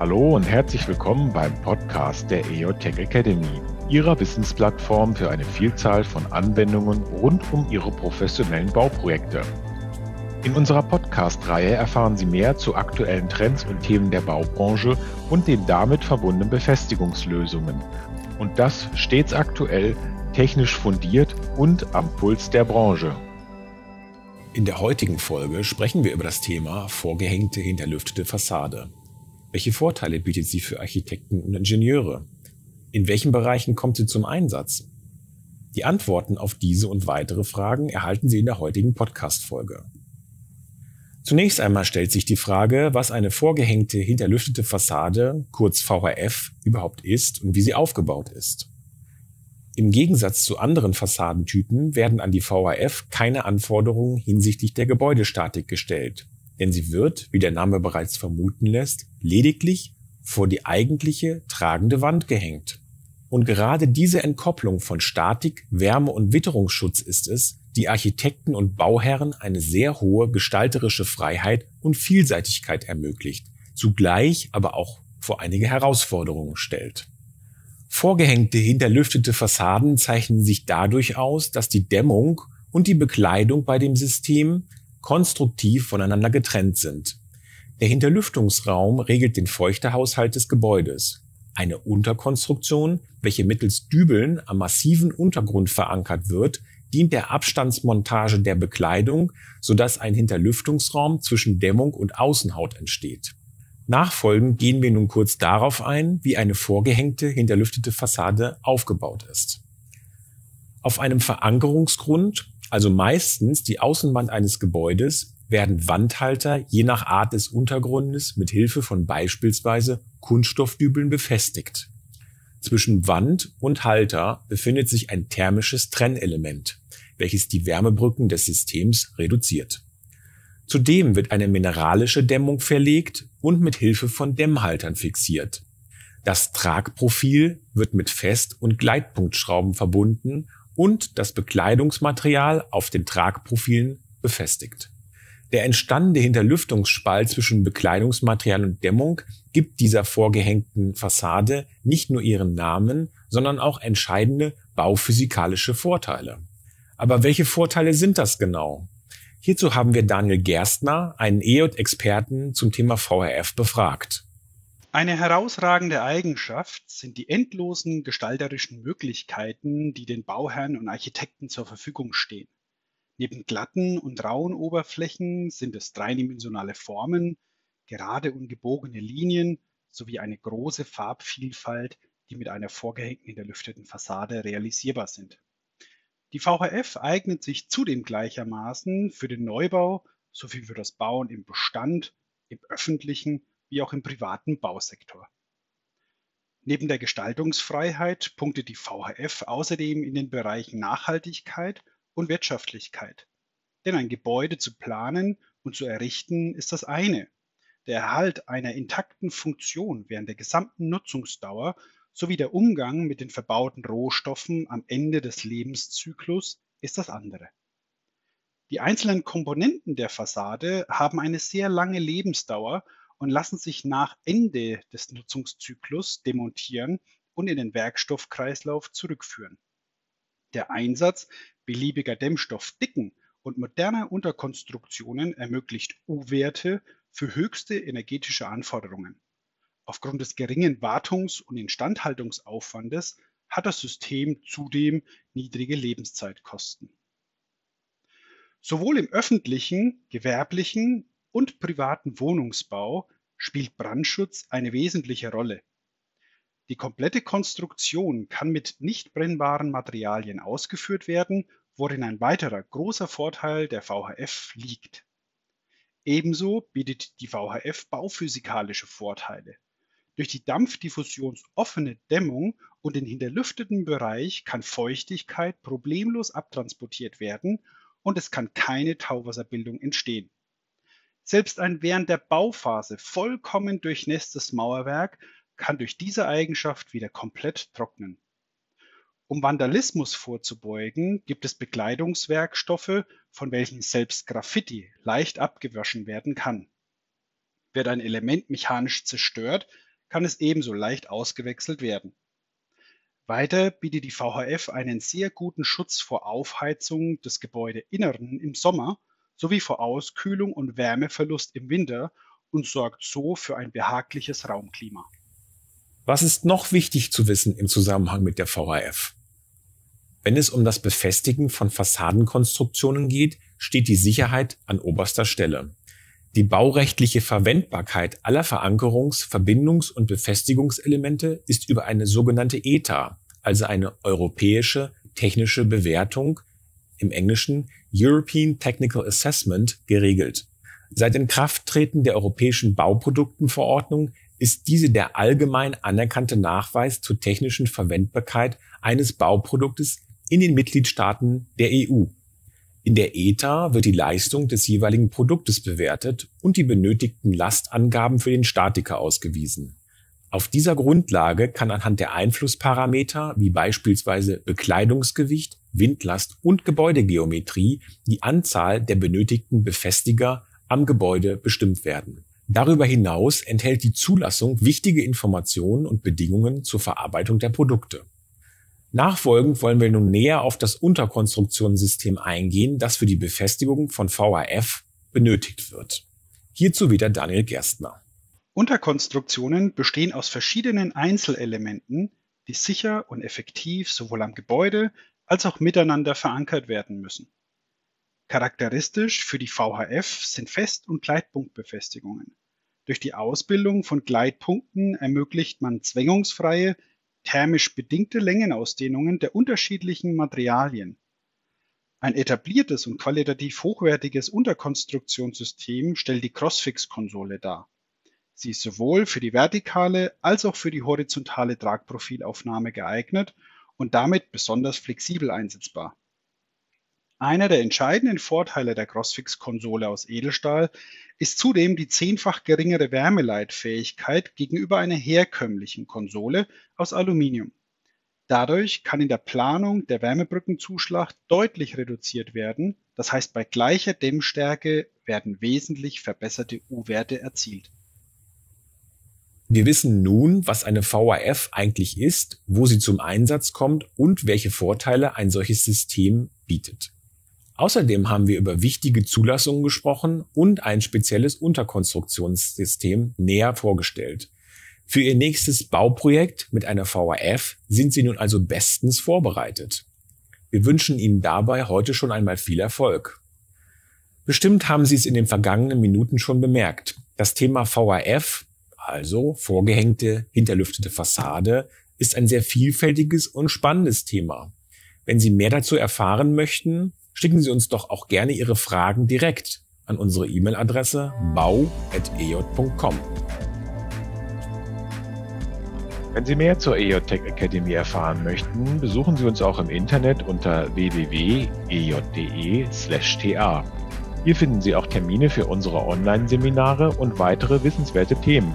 Hallo und herzlich willkommen beim Podcast der EO Tech Academy, Ihrer Wissensplattform für eine Vielzahl von Anwendungen rund um Ihre professionellen Bauprojekte. In unserer Podcast-Reihe erfahren Sie mehr zu aktuellen Trends und Themen der Baubranche und den damit verbundenen Befestigungslösungen. Und das stets aktuell, technisch fundiert und am Puls der Branche. In der heutigen Folge sprechen wir über das Thema vorgehängte hinterlüftete Fassade. Welche Vorteile bietet sie für Architekten und Ingenieure? In welchen Bereichen kommt sie zum Einsatz? Die Antworten auf diese und weitere Fragen erhalten Sie in der heutigen Podcast-Folge. Zunächst einmal stellt sich die Frage, was eine vorgehängte hinterlüftete Fassade, kurz VHF, überhaupt ist und wie sie aufgebaut ist. Im Gegensatz zu anderen Fassadentypen werden an die VHF keine Anforderungen hinsichtlich der Gebäudestatik gestellt denn sie wird, wie der Name bereits vermuten lässt, lediglich vor die eigentliche tragende Wand gehängt. Und gerade diese Entkopplung von Statik, Wärme und Witterungsschutz ist es, die Architekten und Bauherren eine sehr hohe gestalterische Freiheit und Vielseitigkeit ermöglicht, zugleich aber auch vor einige Herausforderungen stellt. Vorgehängte hinterlüftete Fassaden zeichnen sich dadurch aus, dass die Dämmung und die Bekleidung bei dem System konstruktiv voneinander getrennt sind. Der Hinterlüftungsraum regelt den Feuchtehaushalt des Gebäudes. Eine Unterkonstruktion, welche mittels Dübeln am massiven Untergrund verankert wird, dient der Abstandsmontage der Bekleidung, sodass ein Hinterlüftungsraum zwischen Dämmung und Außenhaut entsteht. Nachfolgend gehen wir nun kurz darauf ein, wie eine vorgehängte hinterlüftete Fassade aufgebaut ist. Auf einem Verankerungsgrund also meistens die Außenwand eines Gebäudes, werden Wandhalter je nach Art des Untergrundes mit Hilfe von beispielsweise Kunststoffdübeln befestigt. Zwischen Wand und Halter befindet sich ein thermisches Trennelement, welches die Wärmebrücken des Systems reduziert. Zudem wird eine mineralische Dämmung verlegt und mit Hilfe von Dämmhaltern fixiert. Das Tragprofil wird mit Fest- und Gleitpunktschrauben verbunden und das Bekleidungsmaterial auf den Tragprofilen befestigt. Der entstandene Hinterlüftungsspalt zwischen Bekleidungsmaterial und Dämmung gibt dieser vorgehängten Fassade nicht nur ihren Namen, sondern auch entscheidende bauphysikalische Vorteile. Aber welche Vorteile sind das genau? Hierzu haben wir Daniel Gerstner, einen EJ-Experten zum Thema VRF, befragt. Eine herausragende Eigenschaft sind die endlosen gestalterischen Möglichkeiten, die den Bauherren und Architekten zur Verfügung stehen. Neben glatten und rauen Oberflächen sind es dreidimensionale Formen, gerade und gebogene Linien sowie eine große Farbvielfalt, die mit einer vorgehängten hinterlüfteten Fassade realisierbar sind. Die VHF eignet sich zudem gleichermaßen für den Neubau sowie für das Bauen im Bestand, im öffentlichen wie auch im privaten Bausektor. Neben der Gestaltungsfreiheit punktet die VHF außerdem in den Bereichen Nachhaltigkeit und Wirtschaftlichkeit. Denn ein Gebäude zu planen und zu errichten ist das eine. Der Erhalt einer intakten Funktion während der gesamten Nutzungsdauer sowie der Umgang mit den verbauten Rohstoffen am Ende des Lebenszyklus ist das andere. Die einzelnen Komponenten der Fassade haben eine sehr lange Lebensdauer und lassen sich nach Ende des Nutzungszyklus demontieren und in den Werkstoffkreislauf zurückführen. Der Einsatz beliebiger Dämmstoffdicken und moderner Unterkonstruktionen ermöglicht U-Werte für höchste energetische Anforderungen. Aufgrund des geringen Wartungs- und Instandhaltungsaufwandes hat das System zudem niedrige Lebenszeitkosten. Sowohl im öffentlichen, gewerblichen und privaten Wohnungsbau spielt Brandschutz eine wesentliche Rolle. Die komplette Konstruktion kann mit nicht brennbaren Materialien ausgeführt werden, worin ein weiterer großer Vorteil der VHF liegt. Ebenso bietet die VHF bauphysikalische Vorteile. Durch die dampfdiffusionsoffene Dämmung und den hinterlüfteten Bereich kann Feuchtigkeit problemlos abtransportiert werden und es kann keine Tauwasserbildung entstehen. Selbst ein während der Bauphase vollkommen durchnässtes Mauerwerk kann durch diese Eigenschaft wieder komplett trocknen. Um Vandalismus vorzubeugen, gibt es Bekleidungswerkstoffe, von welchen selbst Graffiti leicht abgewaschen werden kann. Wird ein Element mechanisch zerstört, kann es ebenso leicht ausgewechselt werden. Weiter bietet die VHF einen sehr guten Schutz vor Aufheizung des Gebäudeinneren im Sommer sowie vor Auskühlung und Wärmeverlust im Winter und sorgt so für ein behagliches Raumklima. Was ist noch wichtig zu wissen im Zusammenhang mit der VHF? Wenn es um das Befestigen von Fassadenkonstruktionen geht, steht die Sicherheit an oberster Stelle. Die baurechtliche Verwendbarkeit aller Verankerungs-, Verbindungs- und Befestigungselemente ist über eine sogenannte ETA, also eine europäische technische Bewertung, im Englischen European Technical Assessment, geregelt. Seit Inkrafttreten der Europäischen Bauproduktenverordnung ist diese der allgemein anerkannte Nachweis zur technischen Verwendbarkeit eines Bauproduktes in den Mitgliedstaaten der EU. In der ETA wird die Leistung des jeweiligen Produktes bewertet und die benötigten Lastangaben für den Statiker ausgewiesen. Auf dieser Grundlage kann anhand der Einflussparameter wie beispielsweise Bekleidungsgewicht, Windlast und Gebäudegeometrie die Anzahl der benötigten Befestiger am Gebäude bestimmt werden. Darüber hinaus enthält die Zulassung wichtige Informationen und Bedingungen zur Verarbeitung der Produkte. Nachfolgend wollen wir nun näher auf das Unterkonstruktionssystem eingehen, das für die Befestigung von VHF benötigt wird. Hierzu wieder Daniel Gerstner. Unterkonstruktionen bestehen aus verschiedenen Einzelelementen, die sicher und effektiv sowohl am Gebäude als auch miteinander verankert werden müssen. Charakteristisch für die VHF sind Fest- und Gleitpunktbefestigungen. Durch die Ausbildung von Gleitpunkten ermöglicht man zwängungsfreie thermisch bedingte Längenausdehnungen der unterschiedlichen Materialien. Ein etabliertes und qualitativ hochwertiges Unterkonstruktionssystem stellt die Crossfix-Konsole dar. Sie ist sowohl für die vertikale als auch für die horizontale Tragprofilaufnahme geeignet und damit besonders flexibel einsetzbar. Einer der entscheidenden Vorteile der Crossfix-Konsole aus Edelstahl ist zudem die zehnfach geringere Wärmeleitfähigkeit gegenüber einer herkömmlichen Konsole aus Aluminium. Dadurch kann in der Planung der Wärmebrückenzuschlag deutlich reduziert werden, das heißt bei gleicher Dämmstärke werden wesentlich verbesserte U-Werte erzielt. Wir wissen nun, was eine VAF eigentlich ist, wo sie zum Einsatz kommt und welche Vorteile ein solches System bietet. Außerdem haben wir über wichtige Zulassungen gesprochen und ein spezielles Unterkonstruktionssystem näher vorgestellt. Für Ihr nächstes Bauprojekt mit einer VAF sind Sie nun also bestens vorbereitet. Wir wünschen Ihnen dabei heute schon einmal viel Erfolg. Bestimmt haben Sie es in den vergangenen Minuten schon bemerkt. Das Thema VAF, also vorgehängte, hinterlüftete Fassade, ist ein sehr vielfältiges und spannendes Thema. Wenn Sie mehr dazu erfahren möchten, schicken Sie uns doch auch gerne Ihre Fragen direkt an unsere E-Mail-Adresse bau.ej.com. Wenn Sie mehr zur EJTech Academy erfahren möchten, besuchen Sie uns auch im Internet unter www.ej.de/ta. Hier finden Sie auch Termine für unsere Online-Seminare und weitere wissenswerte Themen.